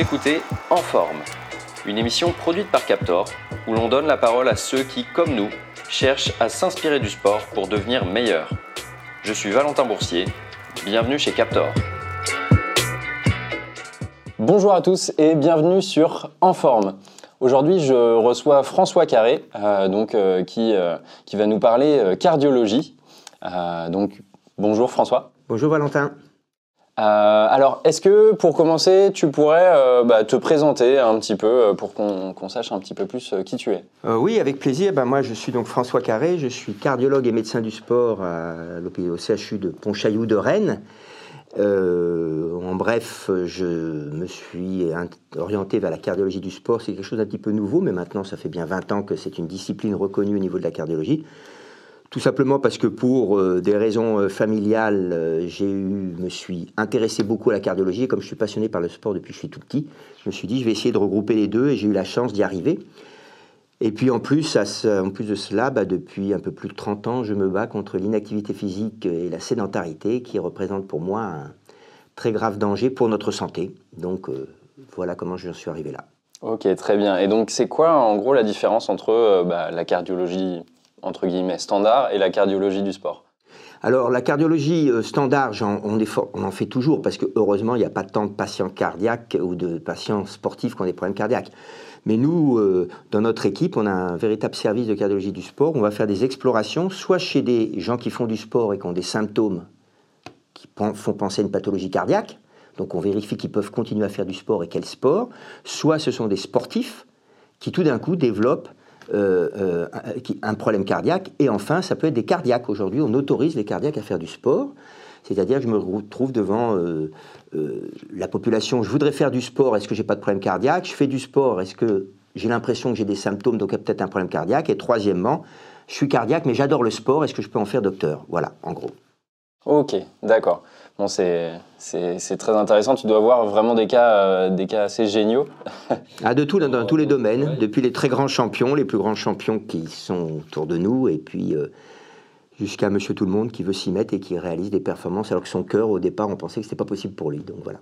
écoutez En Forme, une émission produite par Captor où l'on donne la parole à ceux qui, comme nous, cherchent à s'inspirer du sport pour devenir meilleurs. Je suis Valentin Boursier, bienvenue chez Captor. Bonjour à tous et bienvenue sur En Forme. Aujourd'hui, je reçois François Carré, euh, donc, euh, qui, euh, qui va nous parler cardiologie. donc, bonjour François. Bonjour Valentin. Alors, est-ce que pour commencer, tu pourrais bah, te présenter un petit peu pour qu'on sache un petit peu plus qui tu es? Oui, avec plaisir. Ben, moi, je suis donc François Carré, je suis cardiologue et médecin du sport au CHU de Pontchaillou de Rennes. Euh, en bref, je me suis orienté vers la cardiologie du sport. C'est quelque chose d'un petit peu nouveau, mais maintenant, ça fait bien 20 ans que c'est une discipline reconnue au niveau de la cardiologie. Tout simplement parce que pour euh, des raisons euh, familiales, j'ai eu, me suis intéressé beaucoup à la cardiologie. Et comme je suis passionné par le sport depuis que je suis tout petit, je me suis dit, je vais essayer de regrouper les deux et j'ai eu la chance d'y arriver. Et puis en plus, en plus de cela, bah, depuis un peu plus de 30 ans, je me bats contre l'inactivité physique et la sédentarité qui représentent pour moi un très grave danger pour notre santé. Donc euh, voilà comment je suis arrivé là. Ok, très bien. Et donc c'est quoi en gros la différence entre euh, bah, la cardiologie entre guillemets standard et la cardiologie du sport alors la cardiologie euh, standard, on, en fait toujours parce que heureusement il n'y a pas tant de patients cardiaques ou de patients sportifs qui ont des problèmes cardiaques. Mais nous, euh, dans notre équipe, on a un véritable service de cardiologie du sport. On va faire des explorations, soit chez des gens qui font du sport et qui ont des symptômes qui font penser à une pathologie cardiaque. Donc on vérifie qu'ils peuvent continuer à faire du sport et quel sport. Soit ce sont des sportifs qui tout d'un coup développent euh, euh, un problème cardiaque. Et enfin, ça peut être des cardiaques. Aujourd'hui, on autorise les cardiaques à faire du sport. C'est-à-dire que je me retrouve devant euh, la population, je voudrais faire du sport, est-ce que j'ai pas de problème cardiaque? Je fais du sport, est-ce que j'ai l'impression que j'ai des symptômes, donc peut-être un problème cardiaque? Et troisièmement, je suis cardiaque, mais j'adore le sport, est-ce que je peux en faire docteur? Voilà, en gros. Ok, d'accord. C'est très intéressant. Tu dois avoir vraiment des cas, euh, des cas assez géniaux. ah, de tout, dans, tous les domaines, depuis les très grands champions, les plus grands champions qui sont autour de nous, et puis jusqu'à Monsieur Tout le Monde qui veut s'y mettre et qui réalise des performances alors que son cœur, au départ, on pensait que c'était pas possible pour lui. Donc voilà.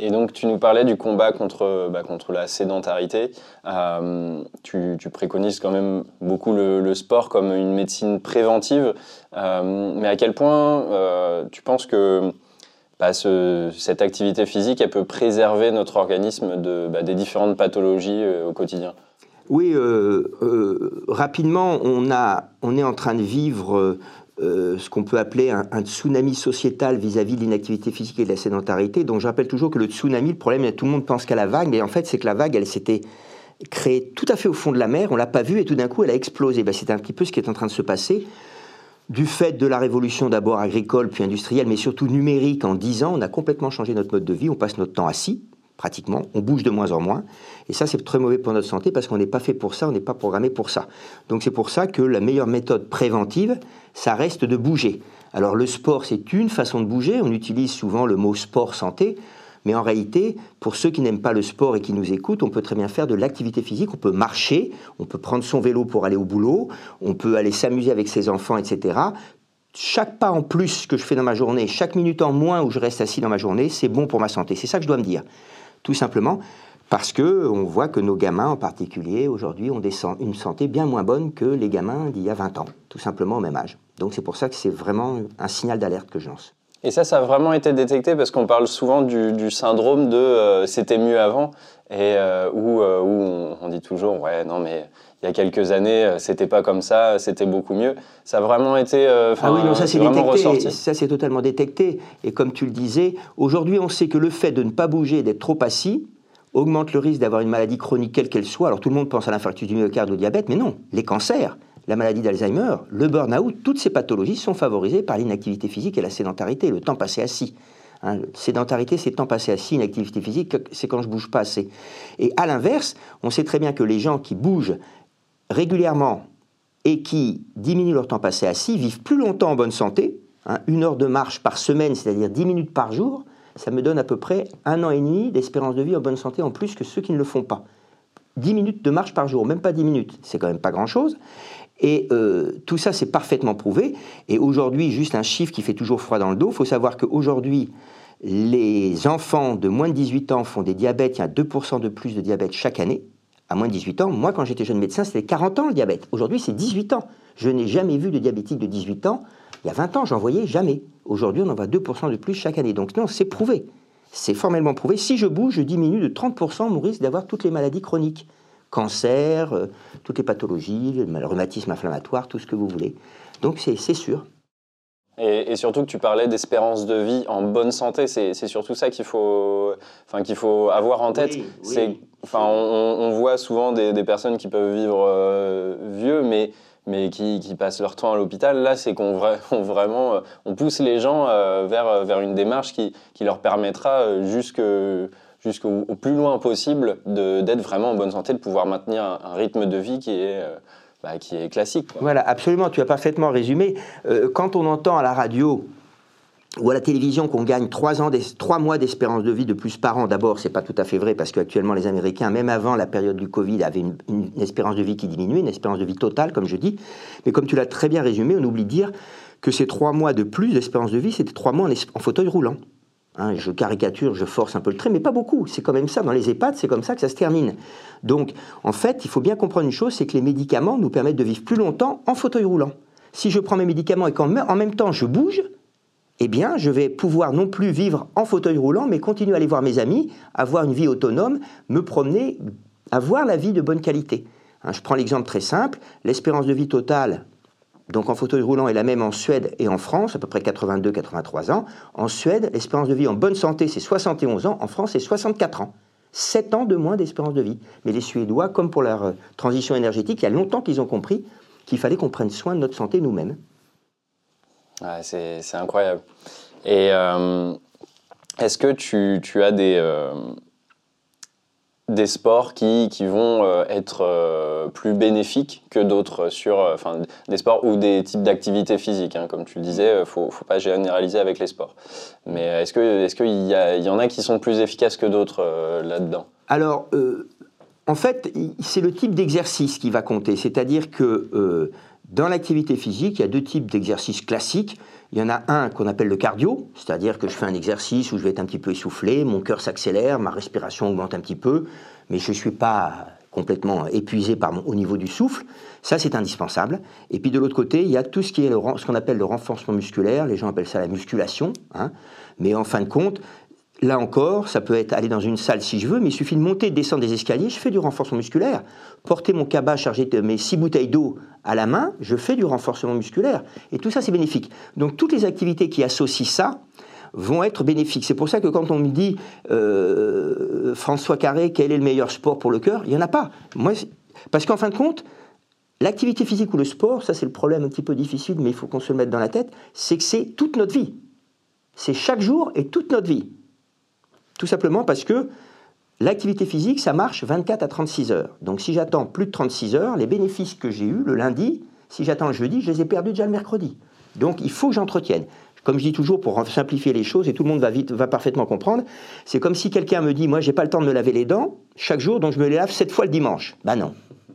Et donc, tu nous parlais du combat contre, bah, contre la sédentarité. Euh, tu, préconises quand même beaucoup le, sport comme une médecine préventive. Euh, mais à quel point euh, tu penses que bah, cette activité physique, peut préserver notre organisme bah, des différentes pathologies au quotidien? Oui, rapidement, on, a, on est en train de vivre euh, ce qu'on peut appeler un, tsunami sociétal vis-à-vis de l'inactivité physique et de la sédentarité. Donc je rappelle toujours que le tsunami, le problème, tout le monde pense qu'à la vague, mais en fait, c'est que la vague, elle s'était créée tout à fait au fond de la mer, on l'a pas vue, et tout d'un coup, elle a explosé. Ben, c'est un petit peu ce qui est en train de se passer. Du fait de la révolution d'abord agricole, puis industrielle, mais surtout numérique, en 10 ans, on a complètement changé notre mode de vie. On passe notre temps assis, pratiquement. On bouge de moins en moins. Et ça, c'est très mauvais pour notre santé parce qu'on n'est pas fait pour ça, on n'est pas programmé pour ça. Donc c'est pour ça que la meilleure méthode préventive, ça reste de bouger. Alors le sport, c'est une façon de bouger. On utilise souvent le mot sport santé. Mais en réalité, pour ceux qui n'aiment pas le sport et qui nous écoutent, on peut très bien faire de l'activité physique. On peut marcher, on peut prendre son vélo pour aller au boulot, on peut aller s'amuser avec ses enfants, etc chaque pas en plus que je fais dans ma journée, chaque minute en moins où je reste assis dans ma journée, c'est bon pour ma santé. C'est ça que je dois me dire tout simplement parce que on voit que nos gamins en particulier aujourd'hui ont une santé bien moins bonne que les gamins d'il y a 20 ans, tout simplement au même âge. Donc c'est pour ça que c'est vraiment un signal d'alerte que je lance. Et ça, ça a vraiment été détecté parce qu'on parle souvent du, syndrome de euh, c'était mieux avant et euh, où, euh, où on, dit toujours ouais non mais il y a quelques années c'était pas comme ça, c'était beaucoup mieux. Ça a vraiment été ah oui non ça c'est détecté, ça c'est totalement détecté et comme tu le disais, aujourd'hui on sait que le fait de ne pas bouger, d'être trop assis augmente le risque d'avoir une maladie chronique quelle qu'elle soit. Alors tout le monde pense à l'infarctus du myocarde ou au diabète, mais non, les cancers, la maladie d'Alzheimer, le burn-out, toutes ces pathologies sont favorisées par l'inactivité physique et la sédentarité, le temps passé assis. Hein, sédentarité, c'est temps passé assis, inactivité physique, c'est quand je bouge pas assez. Et à l'inverse, on sait très bien que les gens qui bougent régulièrement et qui diminuent leur temps passé assis vivent plus longtemps en bonne santé. Hein, une heure de marche par semaine, c'est-à-dire 10 minutes par jour, ça me donne à peu près un an et demi d'espérance de vie en bonne santé en plus que ceux qui ne le font pas. 10 minutes de marche par jour, même pas 10 minutes, c'est quand même pas grand-chose. Et euh, tout ça, c'est parfaitement prouvé. Et aujourd'hui, juste un chiffre qui fait toujours froid dans le dos, il faut savoir qu'aujourd'hui, les enfants de moins de 18 ans font des diabètes, il y a 2% de plus de diabète chaque année, à moins de 18 ans. Moi, quand j'étais jeune médecin, c'était 40 ans le diabète. Aujourd'hui, c'est 18 ans. Je n'ai jamais vu de diabétique de 18 ans. Il y a 20 ans, j'en voyais jamais. Aujourd'hui, on en voit 2% de plus chaque année. Donc non, c'est prouvé. C'est formellement prouvé. Si je bouge, je diminue de 30% mon risque d'avoir toutes les maladies chroniques. Cancer, euh, toutes les pathologies, le rhumatisme inflammatoire, tout ce que vous voulez. Donc c'est sûr. Et, surtout que tu parlais d'espérance de vie en bonne santé, c'est surtout ça qu'il faut, enfin, qu'il faut avoir en tête. c'est Enfin, on, voit souvent des, personnes qui peuvent vivre euh, vieux, mais mais qui, qui, passent leur temps à l'hôpital. Là, c'est qu'on vraiment, euh, on pousse les gens euh, vers, vers une démarche qui, qui leur permettra jusqu'au plus loin possible d'être vraiment en bonne santé, de pouvoir maintenir un, rythme de vie qui est, bah, qui est classique. Voilà, absolument, tu as parfaitement résumé. quand on entend à la radio ou à la télévision qu'on gagne 3, ans 3 mois d'espérance de vie de plus par an, d'abord, c'est pas tout à fait vrai parce qu'actuellement les Américains, même avant la période du Covid, avaient une, espérance de vie qui diminuait, une espérance de vie totale, comme je dis. Mais comme tu l'as très bien résumé, on oublie de dire que ces 3 mois de plus d'espérance de vie, c'était 3 mois en, fauteuil roulant. Hein, je caricature, je force un peu le trait, mais pas beaucoup. C'est quand même ça. Dans les EHPAD, c'est comme ça que ça se termine. Donc, en fait, il faut bien comprendre une chose, c'est que les médicaments nous permettent de vivre plus longtemps en fauteuil roulant. Si je prends mes médicaments et qu'en même temps je bouge, eh bien, je vais pouvoir non plus vivre en fauteuil roulant, mais continuer à aller voir mes amis, avoir une vie autonome, me promener, avoir la vie de bonne qualité. Hein, je prends l'exemple très simple, l'espérance de vie totale, donc en fauteuil roulant, est la même en Suède et en France, à peu près 82-83 ans. En Suède, l'espérance de vie en bonne santé, c'est 71 ans, en France, c'est 64 ans. 7 ans de moins d'espérance de vie. Mais les Suédois, comme pour leur euh, transition énergétique, il y a longtemps qu'ils ont compris qu'il fallait qu'on prenne soin de notre santé nous-mêmes c'est incroyable. Et euh, est-ce que tu, as des, euh, des sports qui, qui vont euh, être plus bénéfiques que d'autres sur enfin, des sports ou des types d'activités physiques hein, Comme tu le disais, faut, faut, pas généraliser avec les sports. Mais est-ce est qu'il y, y, en a qui sont plus efficaces que d'autres là-dedans? Alors, en fait, c'est le type d'exercice qui va compter. C'est-à-dire que dans l'activité physique, il y a deux types d'exercices classiques. Il y en a un qu'on appelle le cardio, c'est-à-dire que je fais un exercice où je vais être un petit peu essoufflé, mon cœur s'accélère, ma respiration augmente un petit peu, mais je ne suis pas complètement épuisé par mon, au niveau du souffle. Ça, c'est indispensable. Et puis de l'autre côté, il y a tout ce qui est le, qu'on appelle le renforcement musculaire. Les gens appellent ça la musculation. Hein. Mais en fin de compte, Là encore, ça peut être aller dans une salle si je veux, mais il suffit de monter, de descendre des escaliers, je fais du renforcement musculaire. Porter mon cabas chargé de mes six bouteilles d'eau à la main, je fais du renforcement musculaire. Et tout ça, c'est bénéfique. Donc toutes les activités qui associent ça vont être bénéfiques. C'est pour ça que quand on me dit euh, François Carré, quel est le meilleur sport pour le cœur Il n'y en a pas. Moi, parce qu'en fin de compte, l'activité physique ou le sport, ça c'est le problème un petit peu difficile, mais il faut qu'on se le mette dans la tête, c'est que c'est toute notre vie. C'est chaque jour et toute notre vie. Tout simplement parce que l'activité physique, ça marche 24 à 36 heures. Donc si j'attends plus de 36 heures, les bénéfices que j'ai eus le lundi, si j'attends le jeudi, je les ai perdus déjà le mercredi. Donc il faut que j'entretienne. Comme je dis toujours, pour simplifier les choses, et tout le monde va parfaitement comprendre, c'est comme si quelqu'un me dit, moi j'ai pas le temps de me laver les dents chaque jour, donc je me les lave sept fois le dimanche. Ben non,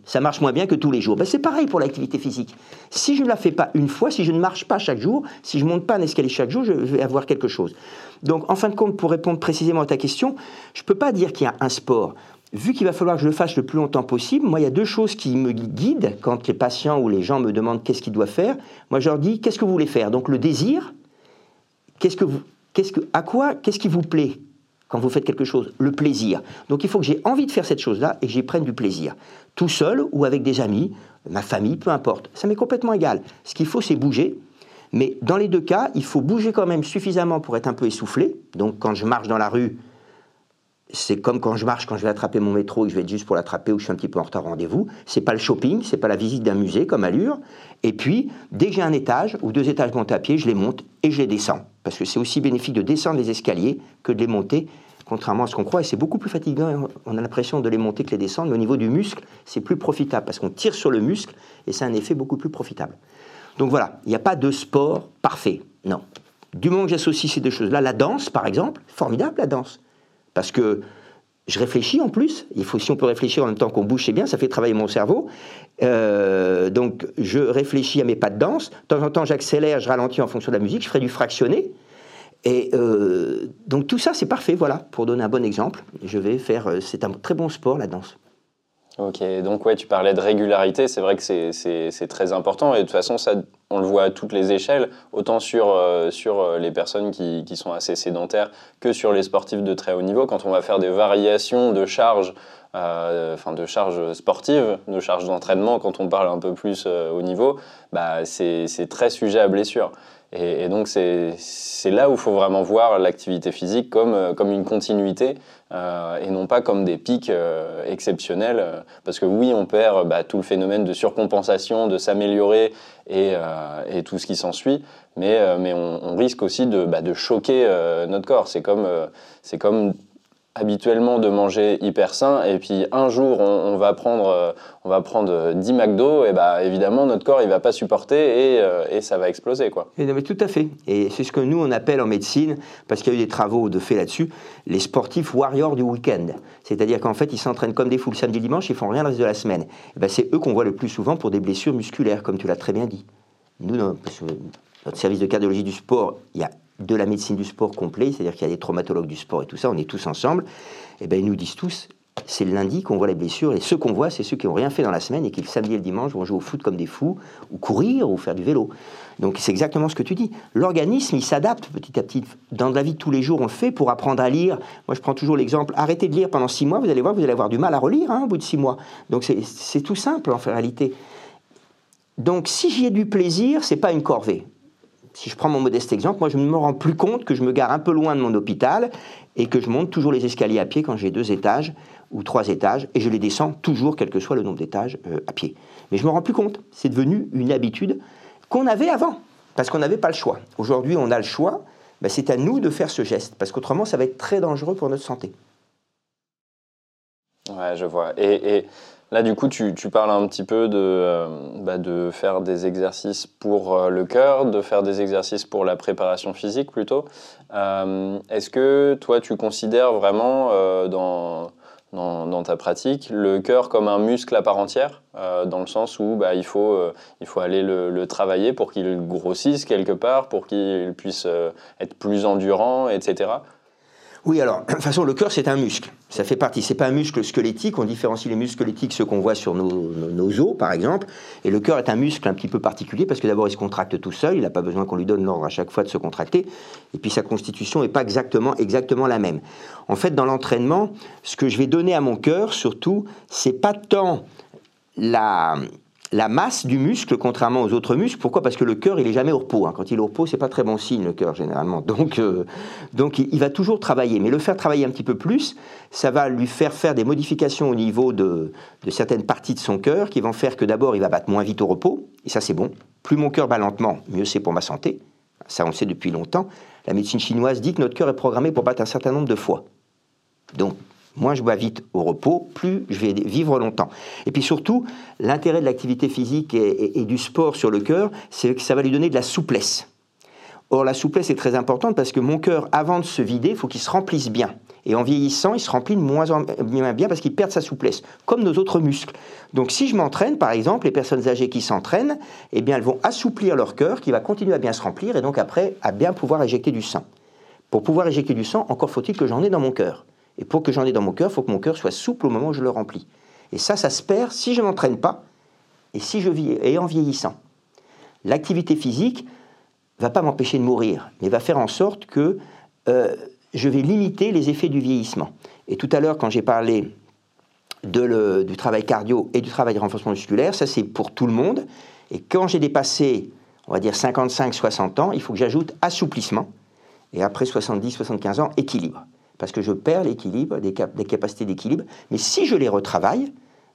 ça marche moins bien que tous les jours. Ben c'est pareil pour l'activité physique. Si je ne la fais pas une fois, si je ne marche pas chaque jour, si je monte pas un escalier chaque jour, je vais avoir quelque chose. Donc, en fin de compte, pour répondre précisément à ta question, je ne peux pas dire qu'il y a un sport. Vu qu'il va falloir que je le fasse le plus longtemps possible, moi, il y a deux choses qui me guident quand les patients ou les gens me demandent qu'est-ce qu'ils doivent faire. Moi, je leur dis qu'est-ce que vous voulez faire? Donc, le désir, qu'est-ce que vous, qu'est-ce que, à quoi, qu'est-ce qui vous plaît? Quand vous faites quelque chose Le plaisir. Donc, il faut que j'ai envie de faire cette chose-là et que j'y prenne du plaisir. Tout seul ou avec des amis, ma famille, peu importe. Ça m'est complètement égal. Ce qu'il faut, c'est bouger mais dans les deux cas, il faut bouger quand même suffisamment pour être un peu essoufflé. Donc quand je marche dans la rue, c'est comme quand je marche, quand je vais attraper mon métro et je vais être juste pour l'attraper ou je suis un petit peu en retard rendez-vous. C'est pas le shopping, c'est pas la visite d'un musée comme allure. Et puis, dès que j'ai un étage ou deux étages montés à pied, je les monte et je les descends. Parce que c'est aussi bénéfique de descendre les escaliers que de les monter, contrairement à ce qu'on croit. Et c'est beaucoup plus fatigant. On a l'impression de les monter que les descendre. Mais au niveau du muscle, c'est plus profitable parce qu'on tire sur le muscle et c'est un effet beaucoup plus profitable. Donc voilà, il n'y a pas de sport parfait, non. Du moment que j'associe ces deux choses-là, la danse, par exemple, formidable la danse. Parce que je réfléchis en plus. Il faut, si on peut réfléchir en même temps qu'on bouge, c'est bien, ça fait travailler mon cerveau. Euh, donc, je réfléchis à mes pas de danse. De temps en temps, j'accélère, je ralentis en fonction de la musique. Je ferai du fractionné. Et euh, donc tout ça, c'est parfait, voilà, pour donner un bon exemple. Je vais faire, euh, c'est un très bon sport, la danse. Ok, donc ouais, tu parlais de régularité, c'est vrai que c'est très important et de toute façon, on le voit à toutes les échelles, autant sur, sur les personnes qui, qui, sont assez sédentaires que sur les sportifs de très haut niveau. Quand on va faire des variations de charges, enfin de charges sportives, de charges d'entraînement, quand on parle un peu plus au niveau, bah, c'est très sujet à blessure. Et, donc c'est là où il faut vraiment voir l'activité physique comme, euh, comme une continuité euh, et non pas comme des pics euh, exceptionnels. Parce que oui, on perd bah, tout le phénomène de surcompensation, de s'améliorer et, tout ce qui s'ensuit, mais, mais on, on, risque aussi de, bah, de choquer notre corps. C'est comme, c'est comme habituellement de manger hyper sain. Et puis un jour on, va prendre euh, on va prendre 10 McDo et bah évidemment notre corps il va pas supporter et, euh, et ça va exploser quoi. Et mais tout à fait. Et c'est ce que nous on appelle en médecine parce qu'il y a eu des travaux de fait là-dessus les sportifs warriors du week-end. C'est-à-dire qu'en fait ils s'entraînent comme des fous le samedi dimanche ils font rien le reste de la semaine. Ben, c'est eux qu'on voit le plus souvent pour des blessures musculaires comme tu l'as très bien dit. Nous notre service de cardiologie du sport il y a de la médecine du sport complet, c'est-à-dire qu'il y a des traumatologues du sport et tout ça, on est tous ensemble, et eh ben ils nous disent tous, c'est le lundi qu'on voit les blessures, et ceux qu'on voit, c'est ceux qui n'ont rien fait dans la semaine et qui le samedi et le dimanche vont jouer au foot comme des fous, ou courir, ou faire du vélo. Donc c'est exactement ce que tu dis. L'organisme, il s'adapte petit à petit. Dans la vie de tous les jours, on le fait pour apprendre à lire. Moi, je prends toujours l'exemple, arrêtez de lire pendant six mois, vous allez voir, vous allez avoir du mal à relire hein, au bout de six mois. Donc c'est tout simple en réalité. Donc si j'y ai du plaisir, c'est pas une corvée si je prends mon modeste exemple, moi je me rends plus compte que je me gare un peu loin de mon hôpital et que je monte toujours les escaliers à pied quand j'ai deux étages ou trois étages et je les descends toujours, quel que soit le nombre d'étages, euh, à pied. Mais je me rends plus compte. C'est devenu une habitude qu'on avait avant parce qu'on n'avait pas le choix. Aujourd'hui, on a le choix. Ben, c'est à nous de faire ce geste parce qu'autrement, ça va être très dangereux pour notre santé. Ouais, je vois. et Là, du coup, tu, parles un petit peu de, euh, bah, de faire des exercices pour euh, le cœur, de faire des exercices pour la préparation physique plutôt. Euh, est-ce que toi, tu considères vraiment dans, dans, ta pratique le cœur comme un muscle à part entière, dans le sens où bah, il, faut, il faut aller le, le travailler pour qu'il grossisse quelque part, pour qu'il puisse être plus endurant, etc. Oui, alors, de toute façon, le cœur, c'est un muscle. Ça fait partie. C'est pas un muscle squelettique. On différencie les muscles squelettiques, ceux qu'on voit sur nos, os, par exemple. Et le cœur est un muscle un petit peu particulier parce que d'abord, il se contracte tout seul. Il n'a pas besoin qu'on lui donne l'ordre à chaque fois de se contracter. Et puis, sa constitution n'est pas exactement, exactement la même. En fait, dans l'entraînement, ce que je vais donner à mon cœur, surtout, c'est pas tant la, la masse du muscle, contrairement aux autres muscles. Pourquoi? Parce que le cœur, il est jamais au repos. Hein. Quand il est au repos, c'est pas très bon signe, le cœur, généralement. Donc, euh, donc il, va toujours travailler. Mais le faire travailler un petit peu plus, ça va lui faire faire des modifications au niveau de, de certaines parties de son cœur qui vont faire que d'abord, il va battre moins vite au repos. Et ça, c'est bon. Plus mon cœur bat lentement, mieux c'est pour ma santé. Ça, on le sait depuis longtemps. La médecine chinoise dit que notre cœur est programmé pour battre un certain nombre de fois. Donc, moins je bois vite au repos, plus je vais vivre longtemps. Et puis surtout, l'intérêt de l'activité physique et, du sport sur le cœur, c'est que ça va lui donner de la souplesse. Or, la souplesse est très importante parce que mon cœur, avant de se vider, il faut qu'il se remplisse bien. Et en vieillissant, il se remplit de moins en moins bien parce qu'il perd sa souplesse, comme nos autres muscles. Donc, si je m'entraîne, par exemple, les personnes âgées qui s'entraînent, eh bien, elles vont assouplir leur cœur, qui va continuer à bien se remplir, et donc après, à bien pouvoir éjecter du sang. Pour pouvoir éjecter du sang, encore faut-il que j'en ai dans mon cœur. Et pour que j'en ai dans mon cœur, il faut que mon cœur soit souple au moment où je le remplis. Et ça, ça se perd si je ne m'entraîne pas et si je vis et en vieillissant. L'activité physique va pas m'empêcher de mourir, mais va faire en sorte que euh, je vais limiter les effets du vieillissement. Et tout à l'heure, quand j'ai parlé du travail cardio et du travail de renforcement musculaire, ça c'est pour tout le monde. Et quand j'ai dépassé, on va dire 55-60 ans, il faut que j'ajoute assouplissement. Et après 70-75 ans, équilibre parce que je perds l'équilibre, des, capacités d'équilibre. Mais si je les retravaille,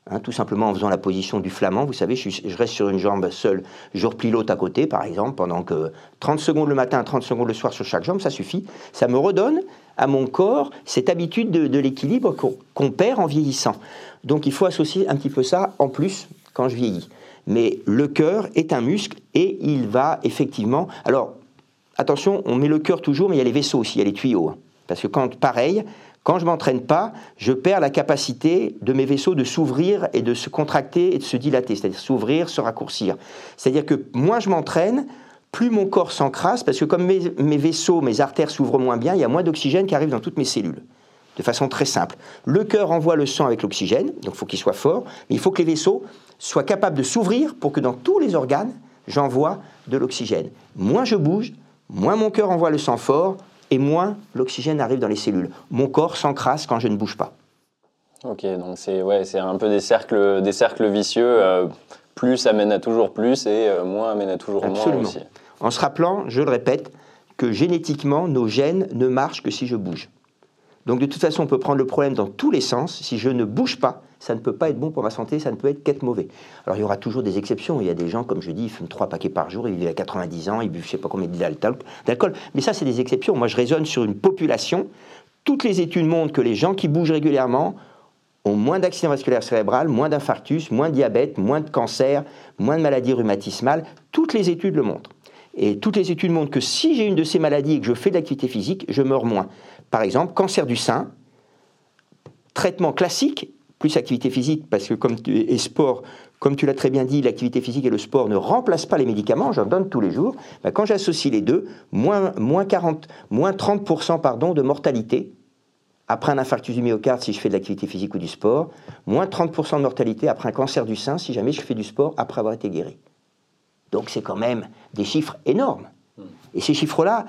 hein, tout simplement en faisant la position du flamand, vous savez, je, reste sur une jambe seule, je replie l'autre à côté, par exemple, pendant que 30 secondes le matin, 30 secondes le soir sur chaque jambe, ça suffit. Ça me redonne à mon corps cette habitude de, l'équilibre qu'on perd en vieillissant. Donc il faut associer un petit peu ça en plus quand je vieillis. Mais le cœur est un muscle et il va effectivement... Alors, attention, on met le cœur toujours, mais il y a les vaisseaux aussi, il y a les tuyaux. Parce que quand, pareil, quand je m'entraîne pas, je perds la capacité de mes vaisseaux de s'ouvrir et de se contracter et de se dilater, c'est-à-dire s'ouvrir, se raccourcir. C'est-à-dire que moins je m'entraîne, plus mon corps s'encrasse, parce que comme mes, mes vaisseaux, mes artères s'ouvrent moins bien, il y a moins d'oxygène qui arrive dans toutes mes cellules. De façon très simple. Le cœur envoie le sang avec l'oxygène, donc il faut qu'il soit fort, mais il faut que les vaisseaux soient capables de s'ouvrir pour que dans tous les organes, j'envoie de l'oxygène. Moins je bouge, moins mon cœur envoie le sang fort, et moins l'oxygène arrive dans les cellules. Mon corps s'encrasse quand je ne bouge pas. Ok, donc c'est ouais, c'est un peu des cercles, des cercles vicieux. Euh, plus amène à toujours plus et euh, moins amène à toujours moins aussi. En se rappelant, je le répète, que génétiquement, nos gènes ne marchent que si je bouge. Donc de toute façon, on peut prendre le problème dans tous les sens. Si je ne bouge pas, ça ne peut pas être bon pour ma santé, ça ne peut être qu'être mauvais. Alors il y aura toujours des exceptions. Il y a des gens, comme je dis, ils fument trois paquets par jour, ils vivent à 90 ans, ils buvent je ne sais pas combien d'alcool. Mais ça, c'est des exceptions. Moi, je raisonne sur une population. Toutes les études montrent que les gens qui bougent régulièrement ont moins d'accidents vasculaires cérébrales, moins d'infarctus, moins de diabète, moins de cancer, moins de maladies rhumatismales. Toutes les études le montrent. Et toutes les études montrent que si j'ai une de ces maladies et que je fais de l'activité physique, je meurs moins. Par exemple, cancer du sein, traitement classique, plus activité physique, parce que comme tu, et sport, comme tu l'as très bien dit, l'activité physique et le sport ne remplacent pas les médicaments, j'en donne tous les jours. Ben, quand j'associe les deux, moins, moins, 40, moins 30% pardon, de mortalité après un infarctus du myocarde si je fais de l'activité physique ou du sport, moins 30% de mortalité après un cancer du sein si jamais je fais du sport après avoir été guéri. Donc c'est quand même des chiffres énormes. Et ces chiffres-là,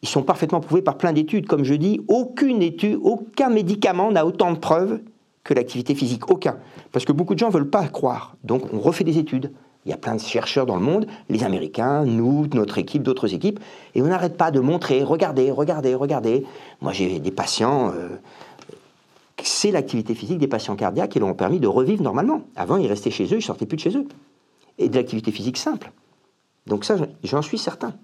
ils sont parfaitement prouvés par plein d'études. Comme je dis, aucune étude, aucun médicament n'a autant de preuves que l'activité physique. Aucun. Parce que beaucoup de gens ne veulent pas croire. Donc on refait des études. Il y a plein de chercheurs dans le monde, les Américains, nous, notre équipe, d'autres équipes, et on n'arrête pas de montrer, regardez, regardez, regardez. Moi j'ai des patients, euh, c'est l'activité physique des patients cardiaques qui leur ont permis de revivre normalement. Avant ils restaient chez eux, ils sortaient plus de chez eux. Et de l'activité physique simple. Donc ça, j'en suis certain.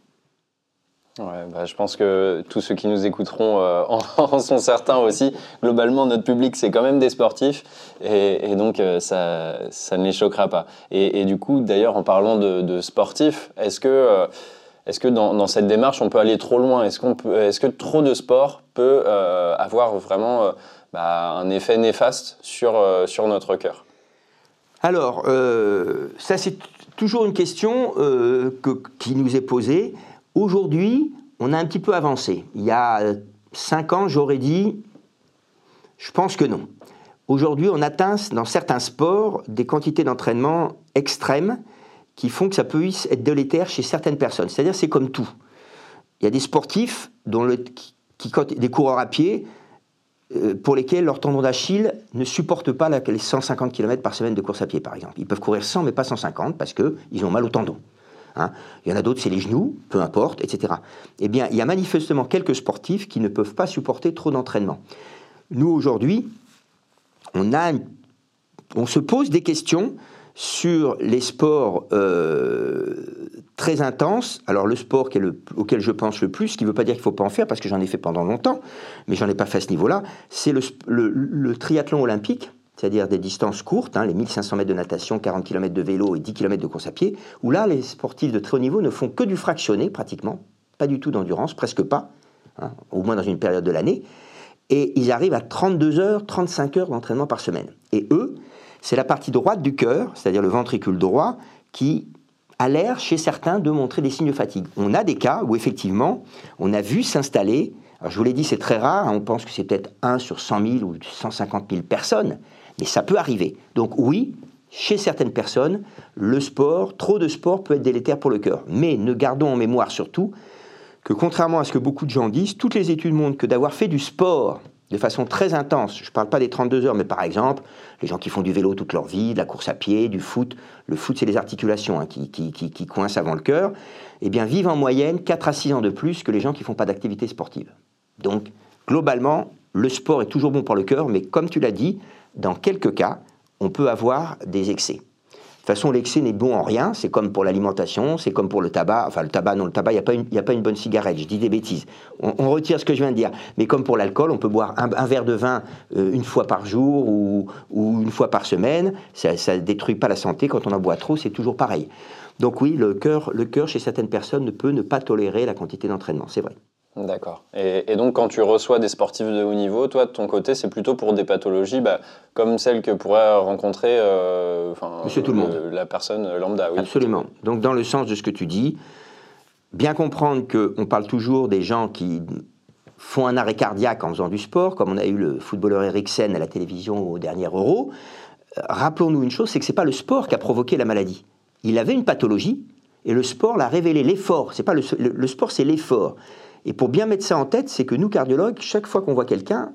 Ouais, bah, je pense que tous ceux qui nous écouteront euh, en, sont certains aussi. Globalement, notre public, c'est quand même des sportifs, et, donc euh, ça, ça, ne les choquera pas. Et, du coup, d'ailleurs, en parlant de, sportifs, est-ce que, euh, est-ce que dans, cette démarche, on peut aller trop loin? Est-ce qu'on est-ce que trop de sport peut avoir vraiment bah, un effet néfaste sur, sur notre cœur? Alors, ça c'est toujours une question que, qui nous est posée. Aujourd'hui, on a un petit peu avancé. Il y a cinq ans, j'aurais dit, je pense que non. Aujourd'hui, on atteint dans certains sports des quantités d'entraînement extrêmes qui font que ça peut être délétère chez certaines personnes. C'est-à-dire, c'est comme tout. Il y a des sportifs, le, qui, des coureurs à pied, euh, pour lesquels leur tendon d'Achille ne supporte pas les 150 km par semaine de course à pied, par exemple. Ils peuvent courir 100, mais pas 150, parce qu'ils ont mal au tendon. Hein. Il y en a d'autres, c'est les genoux, peu importe, etc. Eh bien, il y a manifestement quelques sportifs qui ne peuvent pas supporter trop d'entraînement. Nous, aujourd'hui, on, se pose des questions sur les sports euh, très intenses. Alors le sport auquel je pense le plus, ce qui ne veut pas dire qu'il ne faut pas en faire, parce que j'en ai fait pendant longtemps, mais j'en ai pas fait à ce niveau-là, c'est le, triathlon olympique c'est-à-dire des distances courtes, hein, les 1500 mètres de natation, 40 km de vélo et 10 km de course à pied, où là, les sportifs de très haut niveau ne font que du fractionné, pratiquement, pas du tout d'endurance, presque pas, hein, au moins dans une période de l'année, et ils arrivent à 32 heures, 35 heures d'entraînement par semaine. Et eux, c'est la partie droite du cœur, c'est-à-dire le ventricule droit, qui a l'air, chez certains, de montrer des signes de fatigue. On a des cas où, effectivement, on a vu s'installer, alors je vous l'ai dit, c'est très rare, hein, on pense que c'est peut-être 1 sur 100 000 ou 150 000 personnes, mais ça peut arriver. Donc oui, chez certaines personnes, le sport, trop de sport peut être délétère pour le cœur. Mais ne gardons en mémoire surtout que contrairement à ce que beaucoup de gens disent, toutes les études montrent que d'avoir fait du sport de façon très intense, je ne parle pas des 32 heures, mais par exemple, les gens qui font du vélo toute leur vie, de la course à pied, du foot, le foot c'est les articulations hein, qui, qui, coincent avant le cœur, eh bien vivent en moyenne 4 à 6 ans de plus que les gens qui ne font pas d'activité sportive. Donc, globalement, le sport est toujours bon pour le cœur, mais comme tu l'as dit, dans quelques cas, on peut avoir des excès. De toute façon, l'excès n'est bon en rien, c'est comme pour l'alimentation, c'est comme pour le tabac. Enfin, le tabac, non, le tabac, il n'y a, pas une bonne cigarette, je dis des bêtises. On, retire ce que je viens de dire. Mais comme pour l'alcool, on peut boire un, verre de vin euh, une fois par jour ou, une fois par semaine. Ça ne détruit pas la santé. Quand on en boit trop, c'est toujours pareil. Donc oui, le cœur, le cœur, chez certaines personnes, ne peut ne pas tolérer la quantité d'entraînement, c'est vrai. D'accord. Et, donc, quand tu reçois des sportifs de haut niveau, toi, de ton côté, c'est plutôt pour des pathologies bah, comme celles que pourrait rencontrer euh, Monsieur tout le monde. la personne lambda. Oui. Absolument. Donc, dans le sens de ce que tu dis, bien comprendre qu'on parle toujours des gens qui font un arrêt cardiaque en faisant du sport, comme on a eu le footballeur Eriksen à la télévision au dernier Euro. Euh, rappelons-nous une chose, c'est que ce n'est pas le sport qui a provoqué la maladie. Il avait une pathologie et le sport l'a révélé. L'effort, c'est pas le, le sport, c'est l'effort. Et pour bien mettre ça en tête, c'est que nous, cardiologues, chaque fois qu'on voit quelqu'un,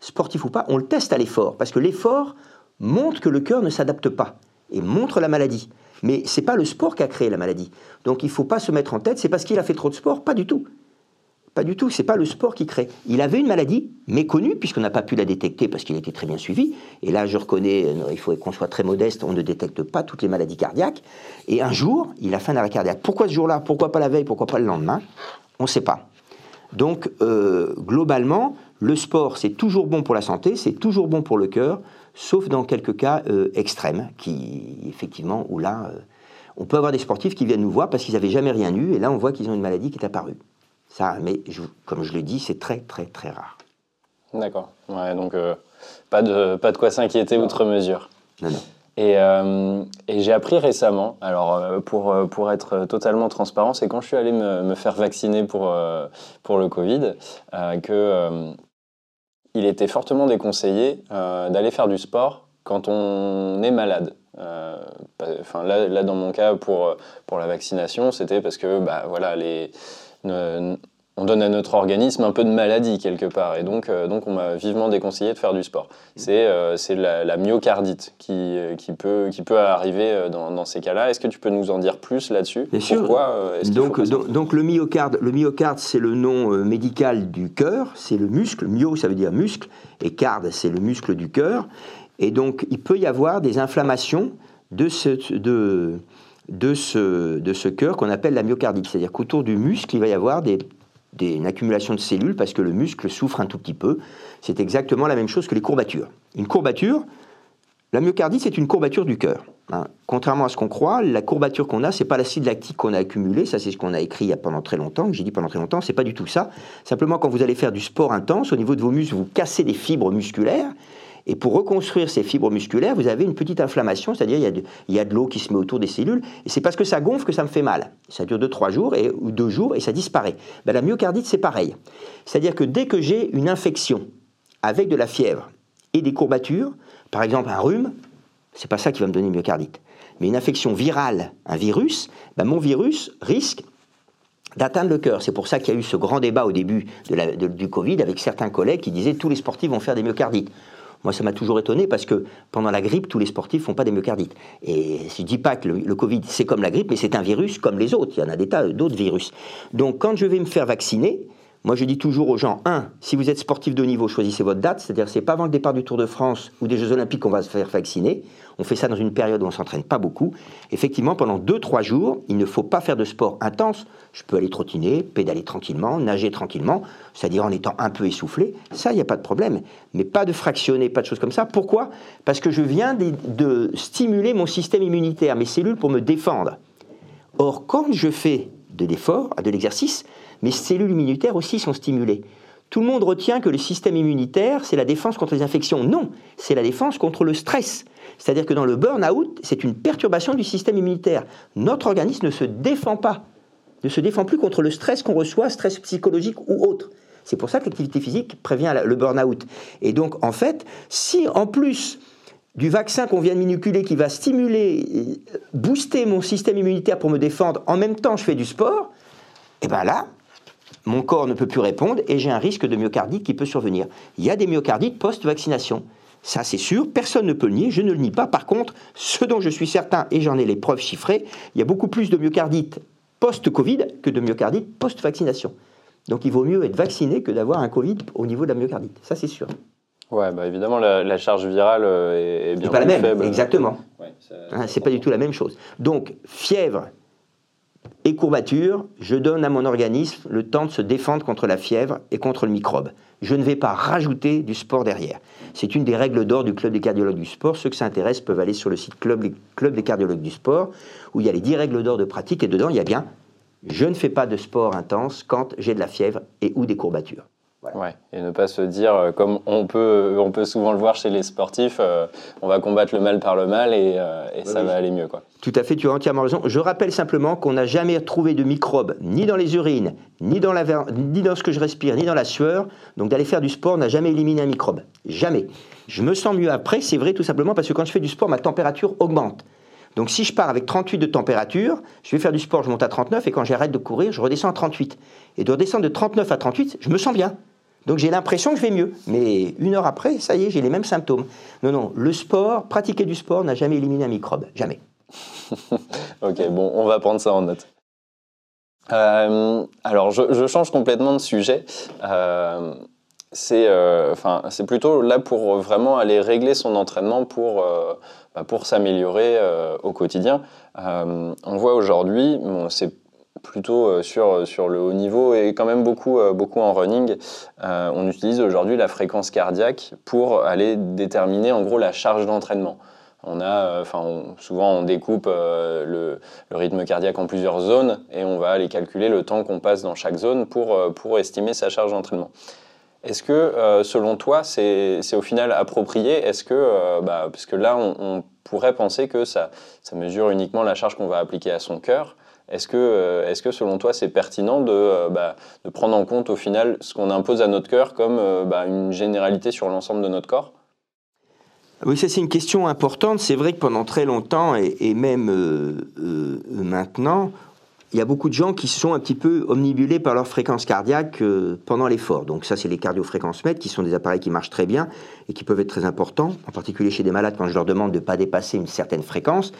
sportif ou pas, on le teste à l'effort. Parce que l'effort montre que le cœur ne s'adapte pas et montre la maladie. Mais ce n'est pas le sport qui a créé la maladie. Donc il ne faut pas se mettre en tête, c'est parce qu'il a fait trop de sport, pas du tout. Pas du tout, c'est pas le sport qui crée. Il avait une maladie méconnue, puisqu'on n'a pas pu la détecter parce qu'il était très bien suivi. Et là, je reconnais, euh, il faut qu'on soit très modeste, on ne détecte pas toutes les maladies cardiaques. Et un jour, il a fait un arrêt cardiaque. Pourquoi ce jour-là? Pourquoi pas la veille? Pourquoi pas le lendemain? On ne sait pas. Donc, euh, globalement, le sport, c'est toujours bon pour la santé, c'est toujours bon pour le cœur, sauf dans quelques cas euh, extrêmes, qui, effectivement, où là, on peut avoir des sportifs qui viennent nous voir parce qu'ils n'avaient jamais rien eu, et là, on voit qu'ils ont une maladie qui est apparue. Ça, mais comme je le dis, c'est très très très rare. D'accord. Ouais, donc euh, pas, de, pas de quoi s'inquiéter outre mesure. Non, non. Et, euh, et j'ai appris récemment, alors euh, pour, pour être totalement transparent, c'est quand je suis allé me, faire vacciner pour, pour le Covid, que il était fortement déconseillé d'aller faire du sport quand on est malade. Enfin, là, là, dans mon cas, pour, pour la vaccination, c'était parce que bah, voilà, les, on donne à notre organisme un peu de maladie quelque part. Et donc, euh, donc on m'a vivement déconseillé de faire du sport. C'est euh, la, myocardite qui, euh, qui, peut, qui peut arriver dans, ces cas-là. Est-ce que tu peux nous en dire plus là-dessus? Bien sûr. donc, donc, le myocarde, le myocarde c'est le nom médical du cœur, c'est le muscle. Myo, ça veut dire muscle, et carde, c'est le muscle du cœur. Et donc, il peut y avoir des inflammations de ce, de, de ce, de ce cœur qu'on appelle la myocardite. C'est-à-dire qu'autour du muscle, il va y avoir des, une accumulation de cellules parce que le muscle souffre un tout petit peu. C'est exactement la même chose que les courbatures. Une courbature, la myocardite, c'est une courbature du cœur. Hein. Contrairement à ce qu'on croit, la courbature qu'on a, c'est pas l'acide lactique qu'on a accumulé. Ça, c'est ce qu'on a écrit il y a pendant très longtemps. J'ai dit pendant très longtemps, c'est pas du tout ça. Simplement, quand vous allez faire du sport intense, au niveau de vos muscles, vous cassez des fibres musculaires et pour reconstruire ces fibres musculaires, vous avez une petite inflammation, c'est-à-dire il y a de, l'eau qui se met autour des cellules, et c'est parce que ça gonfle que ça me fait mal. Ça dure 2-3 jours et, ou 2 jours et ça disparaît. Ben, la myocardite, c'est pareil. C'est-à-dire que dès que j'ai une infection avec de la fièvre et des courbatures, par exemple un rhume, c'est pas ça qui va me donner une myocardite. Mais une infection virale, un virus, ben, mon virus risque d'atteindre le cœur. C'est pour ça qu'il y a eu ce grand débat au début du Covid avec certains collègues qui disaient tous les sportifs vont faire des myocardites. Moi, ça m'a toujours étonné parce que pendant la grippe, tous les sportifs font pas des myocardites. Et je dis pas que le, Covid, c'est comme la grippe, mais c'est un virus comme les autres. Il y en a des tas d'autres virus. Donc, quand je vais me faire vacciner, moi, je dis toujours aux gens, un, si vous êtes sportif de haut niveau, choisissez votre date, c'est-à-dire c'est pas avant le départ du Tour de France ou des Jeux Olympiques qu'on va se faire vacciner. On fait ça dans une période où on s'entraîne pas beaucoup. Effectivement, pendant 2-3 jours, il ne faut pas faire de sport intense. Je peux aller trottiner, pédaler tranquillement, nager tranquillement, c'est-à-dire en étant un peu essoufflé. Ça, il n'y a pas de problème. Mais pas de fractionner, pas de choses comme ça. Pourquoi? Parce que je viens de, de stimuler mon système immunitaire, mes cellules pour me défendre. Or, quand je fais de l'effort, de l'exercice, mes cellules immunitaires aussi sont stimulées. Tout le monde retient que le système immunitaire, c'est la défense contre les infections. Non, c'est la défense contre le stress. C'est-à-dire que dans le burn-out, c'est une perturbation du système immunitaire. Notre organisme ne se défend pas, ne se défend plus contre le stress qu'on reçoit, stress psychologique ou autre. C'est pour ça que l'activité physique prévient le burn-out. Et donc, en fait, si en plus du vaccin qu'on vient de m'inoculer qui va stimuler, booster mon système immunitaire pour me défendre, en même temps je fais du sport, et eh bien là, mon corps ne peut plus répondre et j'ai un risque de myocardite qui peut survenir. Il y a des myocardites post-vaccination. Ça, c'est sûr, personne ne peut le nier, je ne le nie pas. Par contre, ce dont je suis certain, et j'en ai les preuves chiffrées, il y a beaucoup plus de myocardite post-Covid que de myocardite post-vaccination. Donc il vaut mieux être vacciné que d'avoir un Covid au niveau de la myocardite. Ça, c'est sûr. Ouais, bah évidemment, la, charge virale euh, est, bien pas la même, faible. Exactement. Hein, c'est pas du tout la même chose. Donc, fièvre, et courbature, je donne à mon organisme le temps de se défendre contre la fièvre et contre le microbe. Je ne vais pas rajouter du sport derrière. C'est une des règles d'or du Club des cardiologues du sport. Ceux que ça intéresse peuvent aller sur le site Club, Club des cardiologues du sport, où il y a les 10 règles d'or de pratique, et dedans, il y a bien je ne fais pas de sport intense quand j'ai de la fièvre et ou des courbatures. Ouais, et ne pas se dire, euh, comme on peut, on peut souvent le voir chez les sportifs, euh, on va combattre le mal par le mal et, euh, et ça va aller mieux. Quoi. Tout à fait, tu as entièrement raison. Je rappelle simplement qu'on n'a jamais trouvé de microbes, ni dans les urines, ni dans, la, ni dans ce que je respire, ni dans la sueur. Donc d'aller faire du sport n'a jamais éliminé un microbe. Jamais. Je me sens mieux après, c'est vrai tout simplement parce que quand je fais du sport, ma température augmente. Donc si je pars avec 38 de température, je vais faire du sport, je monte à 39 et quand j'arrête de courir, je redescends à 38. Et de redescendre de 39 à 38, je me sens bien. Donc j'ai l'impression que je vais mieux. Mais une heure après, ça y est, j'ai les mêmes symptômes. Non, non, le sport, pratiquer du sport n'a jamais éliminé un microbe. Jamais. ok, bon, on va prendre ça en note. Euh, alors, je, change complètement de sujet. Euh, euh, c'est plutôt là pour vraiment aller régler son entraînement pour, bah, pour s'améliorer au quotidien. on voit aujourd'hui, bon, c'est plutôt euh, sur, sur le haut niveau et quand même beaucoup, euh, beaucoup en running. Euh, on utilise aujourd'hui la fréquence cardiaque pour aller déterminer en gros la charge d'entraînement. On a, enfin, souvent on découpe le, le, rythme cardiaque en plusieurs zones et on va aller calculer le temps qu'on passe dans chaque zone pour, pour estimer sa charge d'entraînement. Est-ce que, selon toi, c'est au final approprié? Est-ce que, bah, parce que là, on, on, pourrait penser que ça, ça mesure uniquement la charge qu'on va appliquer à son cœur, est-ce que, euh, est que selon toi c'est pertinent de, euh, bah, de, prendre en compte au final ce qu'on impose à notre cœur comme euh, bah, une généralité sur l'ensemble de notre corps? Oui, ça c'est une question importante. C'est vrai que pendant très longtemps et, même maintenant, il y a beaucoup de gens qui sont un petit peu omnibulés par leur fréquence cardiaque pendant l'effort. Donc ça, c'est les cardiofréquences-mètres, qui sont des appareils qui marchent très bien et qui peuvent être très importants, en particulier chez des malades quand je leur demande de ne pas dépasser une certaine fréquence.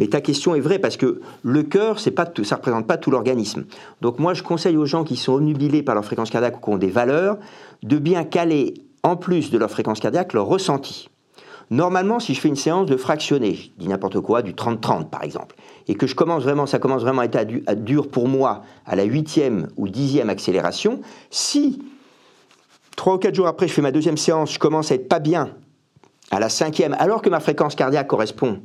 Mais ta question est vraie parce que le cœur, c'est pas ça ne représente pas tout l'organisme. Donc moi, je conseille aux gens qui sont omnubilés par leur fréquence cardiaque ou qui ont des valeurs de bien caler, en plus de leur fréquence cardiaque, leur ressenti. Normalement, si je fais une séance de fractionné, je dis n'importe quoi, du 30-30 par exemple, et que je commence vraiment, ça commence vraiment à être dur pour moi à la huitième ou dixième accélération, si trois ou quatre jours après je fais ma deuxième séance, je commence à être pas bien à la cinquième, alors que ma fréquence cardiaque correspond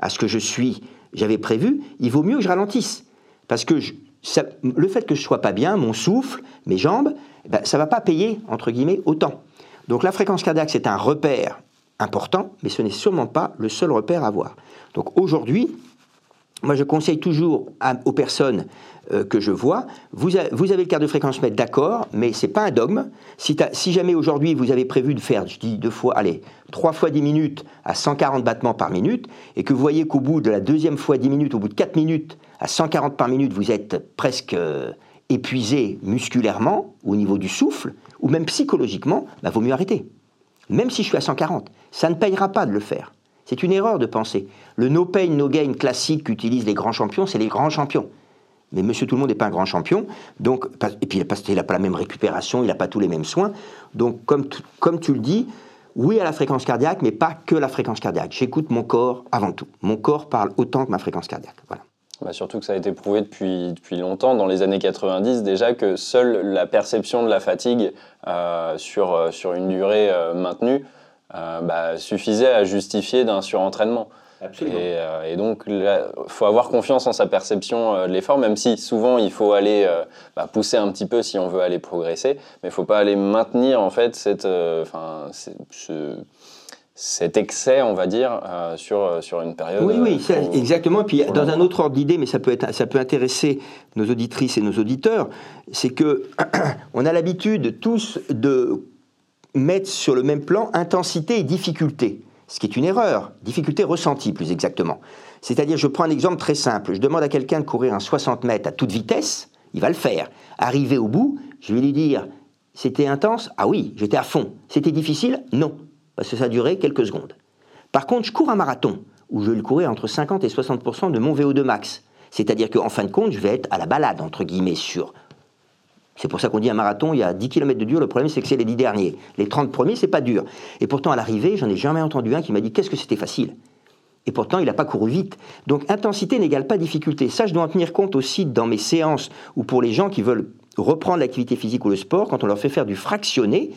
à ce que je suis, j'avais prévu, il vaut mieux que je ralentisse. Parce que le fait que je sois pas bien, mon souffle, mes jambes, ben, ça va pas payer, entre guillemets, autant. Donc la fréquence cardiaque, c'est un repère important, mais ce n'est sûrement pas le seul repère à avoir. Donc aujourd'hui, moi je conseille toujours aux personnes euh, que je vois. Vous, avez le quart de fréquence mètre, d'accord, mais c'est pas un dogme. Si, jamais aujourd'hui vous avez prévu de faire, je dis deux fois, allez, trois fois 10 minutes à 140 battements par minute, et que vous voyez qu'au bout de la deuxième fois 10 minutes, au bout de 4 minutes, à 140 par minute, vous êtes presque euh, épuisé musculairement, au niveau du souffle, ou même psychologiquement, il bah, vaut mieux arrêter. Même si je suis à 140, ça ne payera pas de le faire. C'est une erreur de penser. Le no pain, no gain classique qu'utilisent les grands champions, c'est les grands champions. Mais Monsieur Tout le Monde n'est pas un grand champion, donc et puis il n'a pas la même récupération, il n'a pas tous les mêmes soins. Donc comme, comme tu le dis, oui à la fréquence cardiaque, mais pas que la fréquence cardiaque. J'écoute mon corps avant tout. Mon corps parle autant que ma fréquence cardiaque. Voilà. Bah surtout que ça a été prouvé depuis, depuis longtemps, dans les années 90 déjà, que seule la perception de la fatigue euh, sur, euh, sur une durée euh, maintenue bah, suffisait à justifier d'un surentraînement. Et, euh, et, donc, il faut avoir confiance en sa perception euh, de l'effort, même si souvent il faut aller euh, bah, pousser un petit peu si on veut aller progresser, mais il ne faut pas aller maintenir en fait cette, ce, cet excès, on va dire, sur, sur une période. Oui, oui, exactement. Et puis, dans un autre ordre d'idée, mais ça peut, être, ça peut intéresser nos auditrices et nos auditeurs, c'est que on a l'habitude tous de mettre sur le même plan intensité et difficulté ce qui est une erreur, difficulté ressentie plus exactement. C'est-à-dire, je prends un exemple très simple, je demande à quelqu'un de courir un 60 mètres à toute vitesse, il va le faire. Arrivé au bout, je vais lui dire, c'était intense? Ah oui, j'étais à fond. C'était difficile? Non, parce que ça a quelques secondes. Par contre, je cours un marathon, où je vais le courir entre 50 et 60% de mon VO2 max. C'est-à-dire qu'en fin de compte, je vais être à la balade, entre guillemets, sur c'est pour ça qu'on dit un marathon, il y a 10 km de dur, le problème c'est que c'est les 10 derniers. Les 30 premiers, c'est pas dur. Et pourtant, à l'arrivée, j'en ai jamais entendu un qui m'a dit qu'est-ce que c'était facile. Et pourtant, il n'a pas couru vite. Donc, intensité n'égale pas difficulté. Ça, je dois en tenir compte aussi dans mes séances ou pour les gens qui veulent reprendre l'activité physique ou le sport, quand on leur fait faire du fractionné,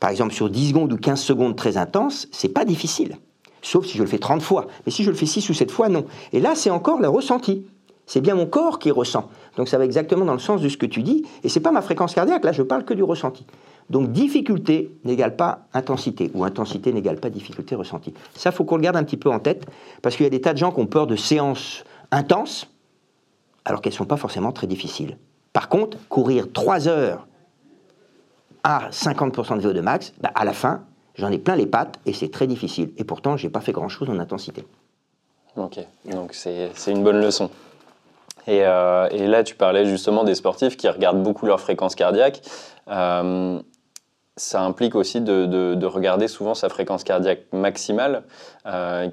par exemple sur 10 secondes ou 15 secondes très intenses, c'est pas difficile. Sauf si je le fais 30 fois. Mais si je le fais 6 ou 7 fois, non. Et là, c'est encore le ressenti. C'est bien mon corps qui ressent. Donc ça va exactement dans le sens de ce que tu dis. Et c'est pas ma fréquence cardiaque, là je parle que du ressenti. Donc difficulté n'égale pas intensité, ou intensité n'égale pas difficulté ressentie. Ça, faut qu'on le garde un petit peu en tête, parce qu'il y a des tas de gens qui ont peur de séances intenses, alors qu'elles ne sont pas forcément très difficiles. Par contre, courir 3 heures à 50% de VO2 max, bah, à la fin, j'en ai plein les pattes et c'est très difficile. Et pourtant, je n'ai pas fait grand-chose en intensité. Ok, donc c'est une bonne leçon. Euh, et, là, tu parlais justement des sportifs qui regardent beaucoup leur fréquence cardiaque. Euh, ça implique aussi de, regarder souvent sa fréquence cardiaque maximale. Euh,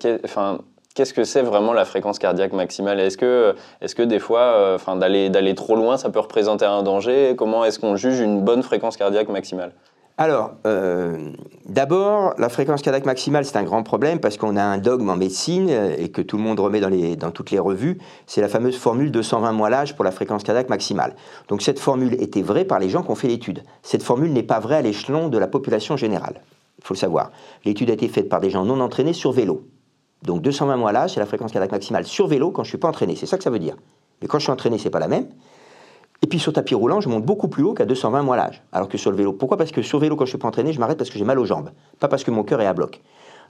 Qu'est-ce que c'est vraiment la fréquence cardiaque maximale? Est-ce que, est que des fois, enfin, d'aller trop loin, ça peut représenter un danger? Comment est-ce qu'on juge une bonne fréquence cardiaque maximale? Alors, euh, d'abord, la fréquence cardiaque maximale, c'est un grand problème parce qu'on a un dogme en médecine euh, et que tout le monde remet dans, toutes les revues. C'est la fameuse formule 220 mois l'âge pour la fréquence cardiaque maximale. Donc, cette formule était vraie par les gens qui ont fait l'étude. Cette formule n'est pas vraie à l'échelon de la population générale. Il faut le savoir. L'étude a été faite par des gens non entraînés sur vélo. Donc, 220 mois l'âge, c'est la fréquence cardiaque maximale sur vélo quand je ne suis pas entraîné. C'est ça que ça veut dire. Mais quand je suis entraîné, c'est pas la même. Et puis sur tapis roulant, je monte beaucoup plus haut qu'à 220 mois l'âge, alors que sur le vélo. Pourquoi? Parce que sur vélo, quand je suis pas entraîné, je m'arrête parce que j'ai mal aux jambes, pas parce que mon cœur est à bloc.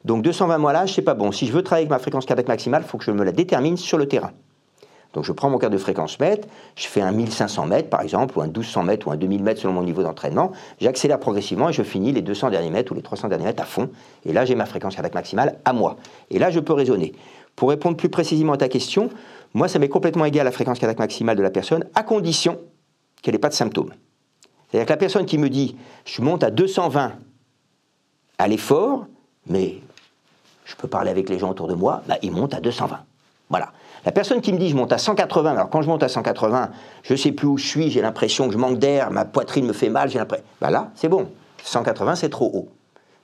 Donc 220 mois l'âge, c'est pas bon. Si je veux travailler avec ma fréquence cardiaque maximale, il faut que je me la détermine sur le terrain. Donc je prends mon cœur de fréquence mètre, je fais un 1500 mètres par exemple, ou un 1200 mètres, ou un 2000 mètres selon mon niveau d'entraînement. J'accélère progressivement et je finis les 200 derniers mètres ou les 300 derniers mètres à fond. Et là, j'ai ma fréquence cardiaque maximale à moi. Et là, je peux raisonner. Pour répondre plus précisément à ta question, moi, ça m'est complètement égal à la fréquence cardiaque maximale de la personne, à condition qu'elle n'ait pas de symptômes. C'est-à-dire que la personne qui me dit je monte à 220 à l'effort, mais je peux parler avec les gens autour de moi, bah, il monte à 220. Voilà. La personne qui me dit je monte à 180, alors quand je monte à 180, je ne sais plus où je suis, j'ai l'impression que je manque d'air, ma poitrine me fait mal, j'ai l'impression. Bah là, c'est bon. 180, c'est trop haut.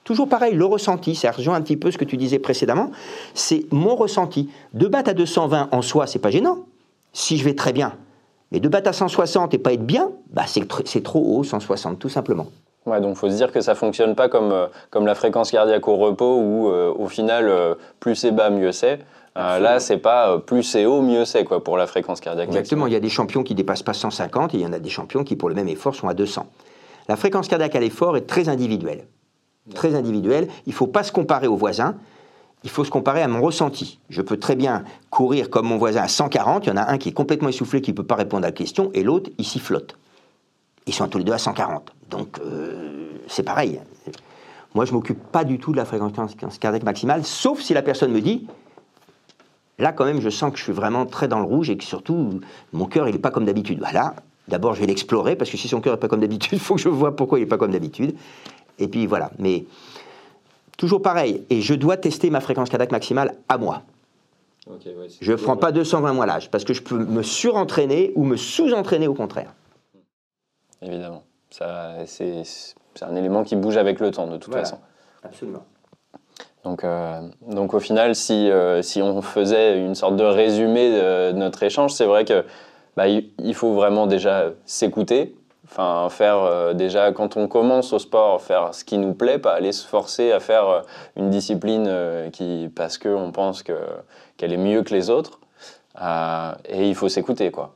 Toujours pareil, le ressenti, ça rejoint un petit peu ce que tu disais précédemment, c'est mon ressenti. De battre à 220 en soi, c'est pas gênant. Si je vais très bien, mais de battre à 160 et pas être bien, bah c'est trop haut, 160, tout simplement. Ouais, donc il faut se dire que ça fonctionne pas comme, euh, comme la fréquence cardiaque au repos où euh, au final euh, plus c'est bas mieux c'est. là c'est pas plus c'est haut mieux c'est quoi pour la fréquence cardiaque. Exactement, il y a des champions qui dépassent pas 150 et il y en a des champions qui pour le même effort sont à 200. La fréquence cardiaque à l'effort est très individuelle. Très individuelle, il faut pas se comparer aux voisins il faut se comparer à mon ressenti. Je peux très bien courir comme mon voisin à 140, il y en a un qui est complètement essoufflé, qui ne peut pas répondre à la question, et l'autre, il s'y flotte. Ils sont tous les deux à 140. Donc, euh, c'est pareil. Moi, je ne m'occupe pas du tout de la fréquence cardiaque maximale, sauf si la personne me dit, là, quand même, je sens que je suis vraiment très dans le rouge et que surtout, mon cœur, il n'est pas comme d'habitude. Voilà, d'abord, je vais l'explorer, parce que si son cœur n'est pas comme d'habitude, il faut que je vois pourquoi il n'est pas comme d'habitude. Et puis, voilà. Mais Toujours pareil, et je dois tester ma fréquence cardiaque maximale à moi. je ne prends pas 220 mois l'âge, parce que je peux me surentraîner ou me sous-entraîner au contraire. Évidemment. C'est un élément qui bouge avec le temps, de toute façon. Absolument. Donc, euh, donc au final, si, euh, si on faisait une sorte de résumé de notre échange, c'est vrai que bah, il faut vraiment déjà s'écouter, Enfin, faire euh, déjà, quand on commence au sport, faire ce qui nous plaît, pas aller se forcer à faire euh, une discipline euh, qui, parce qu'on pense qu'elle est mieux que les autres. et il faut s'écouter, quoi.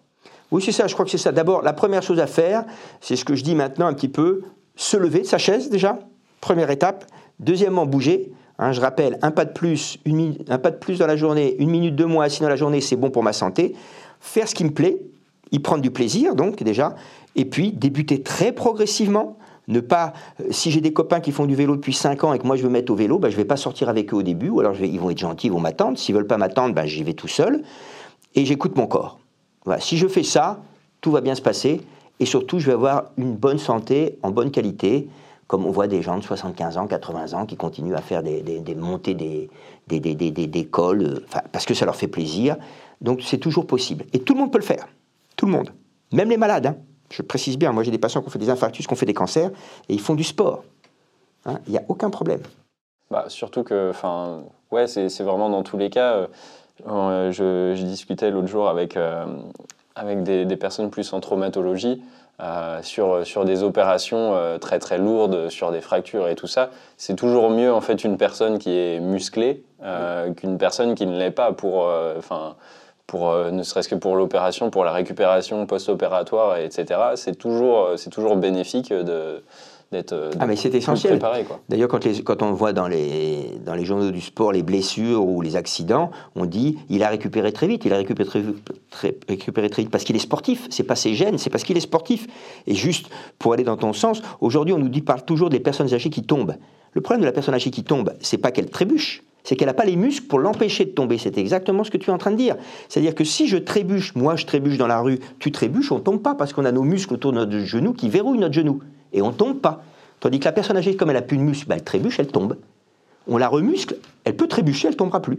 Oui, c'est ça, je crois que c'est ça. D'abord, la première chose à faire, c'est ce que je dis maintenant un petit peu, se lever de sa chaise déjà, première étape. Deuxièmement, bouger. Hein, je rappelle, un pas, de plus, une, un pas de plus dans la journée, une minute, deux mois assis dans la journée, c'est bon pour ma santé. Faire ce qui me plaît, y prendre du plaisir, donc déjà, et puis débuter très progressivement. Ne pas, euh, si j'ai des copains qui font du vélo depuis 5 ans et que moi je veux mettre au vélo, ben, je ne vais pas sortir avec eux au début, ou alors ils vont être gentils, ils vont m'attendre. S'ils ne veulent pas m'attendre, ben, j'y vais tout seul. Et j'écoute mon corps. Si je fais ça, tout va bien se passer. Et surtout, je vais avoir une bonne santé, en bonne qualité, comme on voit des gens de 75 ans, 80 ans qui continuent à faire des, montées des, des, des cols, euh, parce que ça leur fait plaisir. Donc c'est toujours possible. Et tout le monde peut le faire. Tout le monde. Même les malades. Hein. Je précise bien, moi j'ai des patients qui ont fait des infarctus, qui ont fait des cancers, et ils font du sport. Hein. Il n'y a aucun problème. Bah, surtout que, enfin, ouais, c'est vraiment dans tous les cas. Euh, euh, je, discutais l'autre jour avec, euh, avec des, des, personnes plus en traumatologie. sur, sur des opérations très très lourdes, sur des fractures et tout ça, c'est toujours mieux en fait une personne qui est musclée qu'une personne qui ne l'est pas pour, enfin, pour, euh, ne serait-ce que pour l'opération, pour la récupération post-opératoire, etc. C'est toujours, euh, c'est toujours bénéfique de, d'être ah, mais c'est essentiel. préparé. D'ailleurs, quand, quand, on voit dans les, dans les journaux du sport les blessures ou les accidents, on dit il a récupéré très vite, il a récupéré très, très, récupéré très vite parce qu'il est sportif. C'est pas ses gènes, c'est parce qu'il est sportif. Et juste pour aller dans ton sens, aujourd'hui, on nous dit, parle toujours des personnes âgées qui tombent. Le problème de la personne âgée qui tombe, c'est pas qu'elle trébuche, c'est qu'elle n'a pas les muscles pour l'empêcher de tomber. C'est exactement ce que tu es en train de dire. C'est-à-dire que si je trébuche, moi je trébuche dans la rue, tu trébuches, on ne tombe pas parce qu'on a nos muscles autour de notre genou qui verrouillent notre genou. Et on ne tombe pas. Tandis que la personne âgée, comme elle n'a plus de muscles, bah, elle trébuche, elle tombe. On la remuscle, elle peut trébucher, elle ne tombera plus.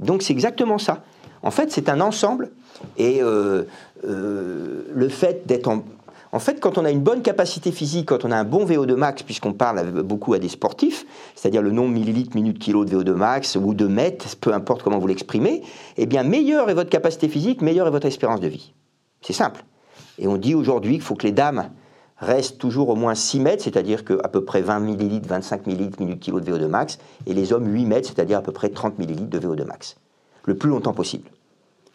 Donc c'est exactement ça. En fait, c'est un ensemble. Et euh, euh, le fait d'être en, en fait, quand on a une bonne capacité physique, quand on a un bon VO2 max, puisqu'on parle beaucoup à des sportifs, c'est-à-dire le nombre millilitres minute kilo de VO2 max ou de mètres, peu importe comment vous l'exprimez, eh bien meilleure est votre capacité physique, meilleure est votre espérance de vie. C'est simple. Et on dit aujourd'hui qu'il faut que les dames restent toujours au moins 6 mètres, c'est-à-dire qu'à peu près 20 millilitres, 25 millilitres minute kilo de VO2 max, et les hommes 8 mètres, c'est-à-dire à peu près 30 millilitres de VO2 max. Le plus longtemps possible.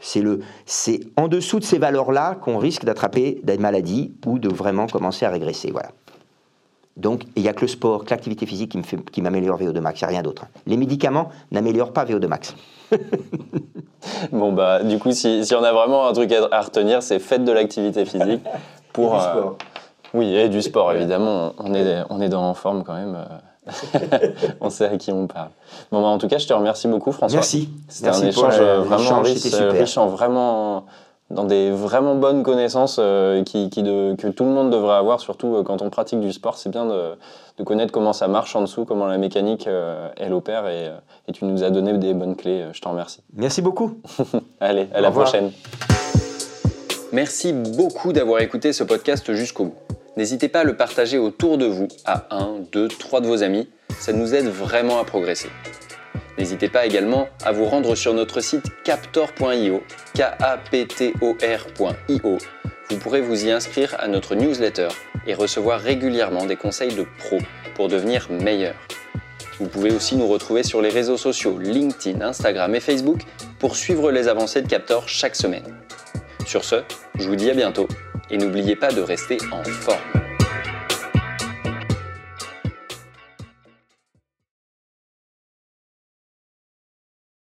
C'est en dessous de ces valeurs-là qu'on risque d'attraper des maladies ou de vraiment commencer à régresser. Voilà. Donc, il n'y a que le sport, que l'activité physique qui m'améliore VO2 max, il n'y a rien d'autre. Les médicaments n'améliorent pas VO2 max. bon, bah, du coup, si, si, on a vraiment un truc à, retenir, c'est faites de l'activité physique pour. Et du sport. Euh, oui, et du sport, évidemment. On est, on est dans en forme quand même. Euh, on sait à qui on parle. Bon, bah, en tout cas, je te remercie beaucoup, François. Merci. C'était un échange vraiment riche, en vraiment dans des vraiment bonnes connaissances euh, qui, que tout le monde devrait avoir, surtout euh, quand on pratique du sport. C'est bien de, connaître comment ça marche en dessous, comment la mécanique, euh, elle opère. Et, tu nous as donné des bonnes clés. Je t'en remercie. Merci beaucoup. Allez, à la prochaine. Merci beaucoup d'avoir écouté ce podcast jusqu'au bout n'hésitez pas à le partager autour de vous, à 1, 2, 3 de vos amis, ça nous aide vraiment à progresser. N'hésitez pas également à vous rendre sur notre site captor.io, k a p t o r.io. Vous pourrez vous y inscrire à notre newsletter et recevoir régulièrement des conseils de pros pour devenir meilleur. Vous pouvez aussi nous retrouver sur les réseaux sociaux LinkedIn, Instagram et Facebook pour suivre les avancées de Captor chaque semaine. Sur ce, je vous dis à bientôt et n'oubliez pas de rester en forme.